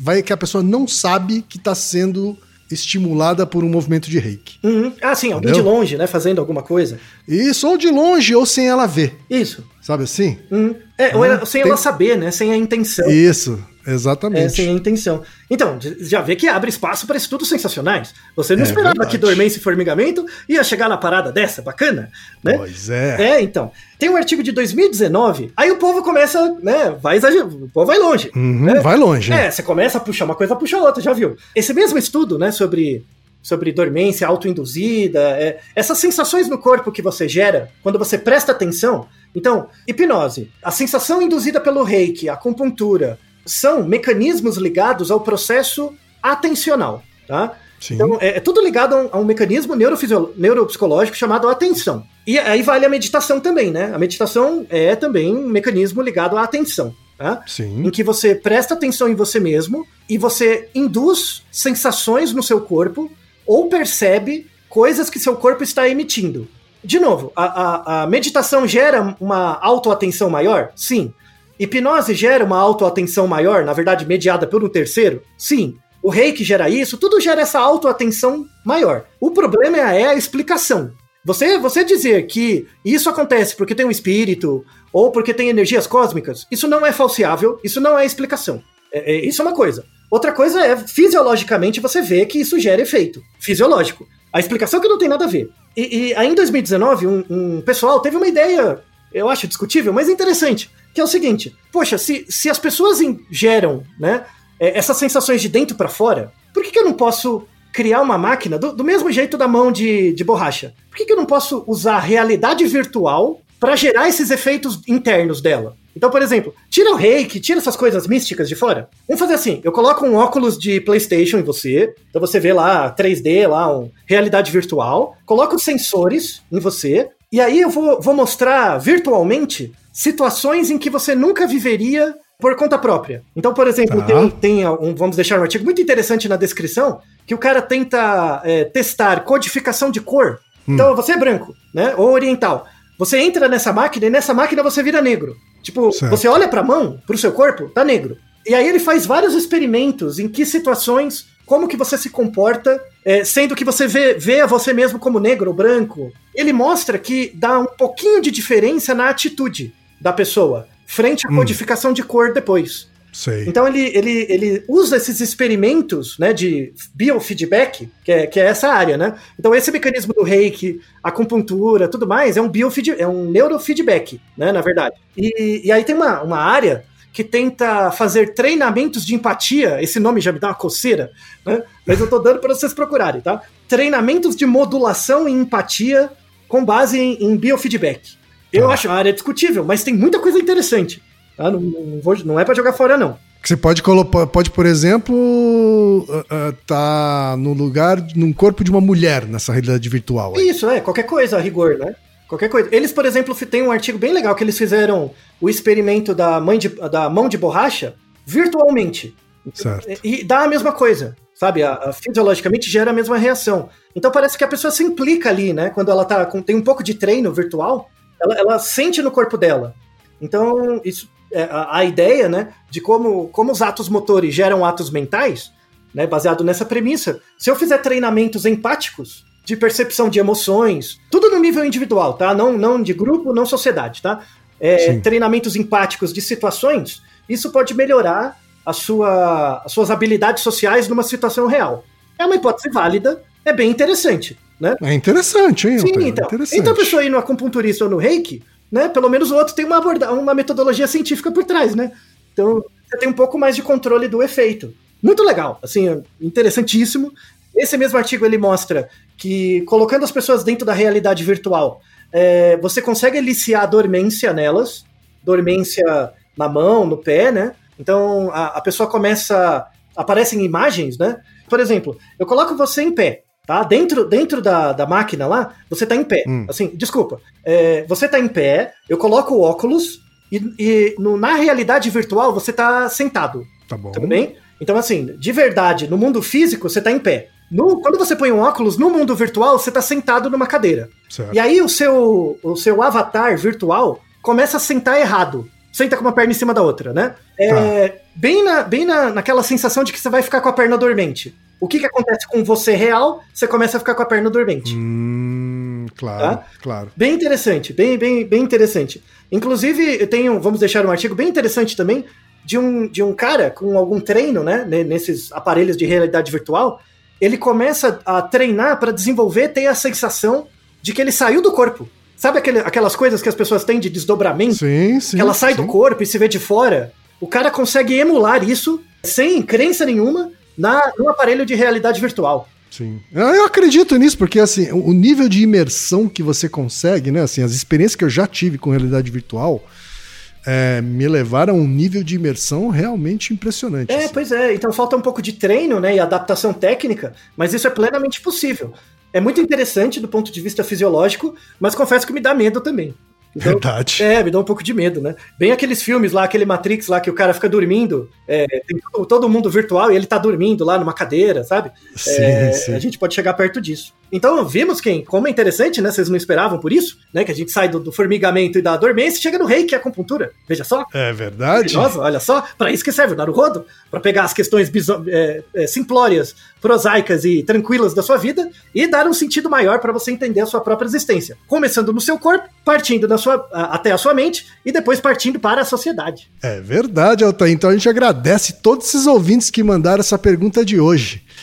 vai que a pessoa não sabe que está sendo estimulada por um movimento de reiki. Uhum. Ah, sim, alguém Entendeu? de longe, né? Fazendo alguma coisa. Isso, ou de longe, ou sem ela ver. Isso. Sabe assim? Uhum. É, ou ela- sem tem- ela saber, né? Sem a intenção. Isso, É, exatamente. sem a intenção. Então, já vê que abre espaço para estudos sensacionais. Você não É esperava verdade. que dormência e formigamento ia chegar na parada dessa, bacana, né? Pois é. É, então. Tem um artigo de 2019, aí o povo começa, né? Vai exagerar, o povo vai longe. Uhum, né? Vai longe. É, você começa a puxar uma coisa, puxa outra, já viu? Esse mesmo estudo, né, sobre, sobre dormência autoinduzida, é, essas sensações no corpo que você gera quando você presta atenção. Então, hipnose, a sensação induzida pelo reiki, a acupuntura, são mecanismos ligados ao processo atencional, tá? Sim. Então, é, é tudo ligado a um, a um mecanismo neuropsicológico chamado atenção. E aí vale a meditação também, né? A meditação é também um mecanismo ligado à atenção. Tá? Sim. Em que você presta atenção em você mesmo e você induz sensações no seu corpo ou percebe coisas que seu corpo está emitindo. De novo, a, a- a meditação gera uma autoatenção maior? Sim. Hipnose gera uma autoatenção maior, na verdade, mediada por um terceiro? Sim. O reiki gera isso, tudo gera essa autoatenção maior. O problema é a explicação. Você, você dizer que isso acontece porque tem um espírito ou porque tem energias cósmicas, isso não é falseável, isso não é explicação. É- é- isso é uma coisa. Outra coisa é, fisiologicamente, você vê que isso gera efeito fisiológico. A explicação é que não tem nada a ver. E, e aí em 2019, um, um pessoal teve uma ideia, eu acho discutível, mas interessante, que é o seguinte: poxa, se, se as pessoas geram né, é, essas sensações de dentro para fora, por que, que eu não posso criar uma máquina do, do mesmo jeito da mão de, de borracha? Por que, que eu não posso usar realidade virtual para gerar esses efeitos internos dela? Então, por exemplo, tira o reiki, tira essas coisas místicas de fora. Vamos fazer assim: eu coloco um óculos de PlayStation em você, então você vê lá 3D, lá, um, realidade virtual, coloco os sensores em você, e aí eu vou, vou mostrar virtualmente situações em que você nunca viveria por conta própria. Então, por exemplo, Tá. tem, tem um, vamos deixar um artigo muito interessante na descrição, que o cara tenta é, testar codificação de cor. Então, você é branco, né? Ou oriental. Você entra nessa máquina e nessa máquina você vira negro. Tipo, Certo. você olha pra mão, pro seu corpo, tá negro. E aí ele faz vários experimentos em que situações, como que você se comporta, é, sendo que você vê, vê a você mesmo como negro ou branco. Ele mostra que dá um pouquinho de diferença na atitude da pessoa, frente à codificação de cor depois. Sei. Então ele, ele, ele usa esses experimentos né, de biofeedback, que é, que é essa área, né? Então esse mecanismo do reiki, acupuntura, tudo mais, é um biofeed, é um neurofeedback, né, na verdade. E, e aí tem uma, uma área que tenta fazer treinamentos de empatia, esse nome já me dá uma coceira, né? Mas eu tô dando para vocês procurarem, tá? Treinamentos de modulação e empatia com base em, em biofeedback. Eu Tá. acho uma área discutível, mas tem muita coisa interessante. Tá? Não, não, vou- não é para jogar fora, não. Você pode colocar, pode, por exemplo, ah, ah, tá no lugar, num corpo de uma mulher nessa realidade virtual. aí. Isso, é, qualquer coisa, a rigor, né? Qualquer coisa. Eles, por exemplo, tem um artigo bem legal que eles fizeram o experimento da, mãe de- da mão de borracha virtualmente. Certo. E, e dá a mesma coisa, sabe? A, a- fisiologicamente gera a mesma reação. Então parece que a pessoa se implica ali, né? Quando ela tá com, tem um pouco de treino virtual, ela, ela sente no corpo dela. Então, isso a, a ideia, né, de como, como os atos motores geram atos mentais, né, baseado nessa premissa. Se eu fizer treinamentos empáticos de percepção de emoções, tudo no nível individual, tá? Não, não de grupo, não sociedade, tá? É, treinamentos empáticos de situações, isso pode melhorar a sua, as suas habilidades sociais numa situação real. É uma hipótese válida, é bem interessante, né? É interessante, hein? Sim, então. Interessante. Então a pessoa ir no acupunturista ou no reiki, né? Pelo menos o outro tem uma, uma metodologia científica por trás, né? Então você tem um pouco mais de controle do efeito. Muito legal, assim, interessantíssimo. Esse mesmo artigo ele mostra que colocando as pessoas dentro da realidade virtual, é, você consegue eliciar a dormência nelas, dormência na mão, no pé, né? Então a, a pessoa começa. Aparecem imagens, né? Por exemplo, eu coloco você em pé, Tá? Dentro, dentro da, da máquina lá, você tá em pé. Hum. Assim, desculpa. É, você tá em pé, eu coloco o óculos e, e no- na realidade virtual você tá sentado. Tá bom. Tudo bem? Então, assim, de verdade, no mundo físico, você tá em pé. No- quando você põe um óculos, no mundo virtual, você tá sentado numa cadeira. Certo. E aí o seu, o seu avatar virtual começa a sentar errado. Senta com uma perna em cima da outra, né? É, Bem, na, bem na, naquela sensação de que você vai ficar com a perna dormente. O que, que acontece com você real? Você começa a ficar com a perna dormente. Hum, claro, Tá? claro. Bem interessante, bem, bem, bem interessante. Inclusive, eu tenho, vamos deixar um artigo bem interessante também de um, de um cara com algum treino, né, ne- nesses aparelhos de realidade virtual. Ele começa a treinar para desenvolver, ter a sensação de que ele saiu do corpo. Sabe aquele- aquelas coisas que as pessoas têm de desdobramento? Sim, sim. que ela sai sim. do corpo e se vê de fora. O cara consegue emular isso sem crença nenhuma na, no aparelho de realidade virtual. Sim. Eu acredito nisso, porque assim, o o nível de imersão que você consegue, né? Assim, as experiências que eu já tive com realidade virtual é, me levaram a um nível de imersão realmente impressionante. É, assim. pois é. Então falta um pouco de treino, né, e adaptação técnica, mas isso é plenamente possível. É muito interessante do ponto de vista fisiológico, mas confesso que me dá medo também. Então, Verdade. É, me dá um pouco de medo, né? Bem aqueles filmes lá, aquele Matrix lá que o cara fica dormindo, é, tem todo- todo mundo virtual e ele tá dormindo lá numa cadeira, sabe? Sim, É, sim. A gente pode chegar perto disso. Então, vimos quem, como é interessante, né? Vocês não esperavam por isso, né? Que a gente sai do, do formigamento e da dormência e chega no rei, que é a acupuntura. Veja só. É verdade. Nossa, olha só, para isso que serve o Naruhodo, para pegar as questões é, é, simplórias, prosaicas e tranquilas da sua vida e dar um sentido maior para você entender a sua própria existência. Começando no seu corpo, partindo na sua, a- até a sua mente e depois partindo para a sociedade. É verdade, Altair. Então a gente agradece todos esses ouvintes que mandaram essa pergunta de hoje.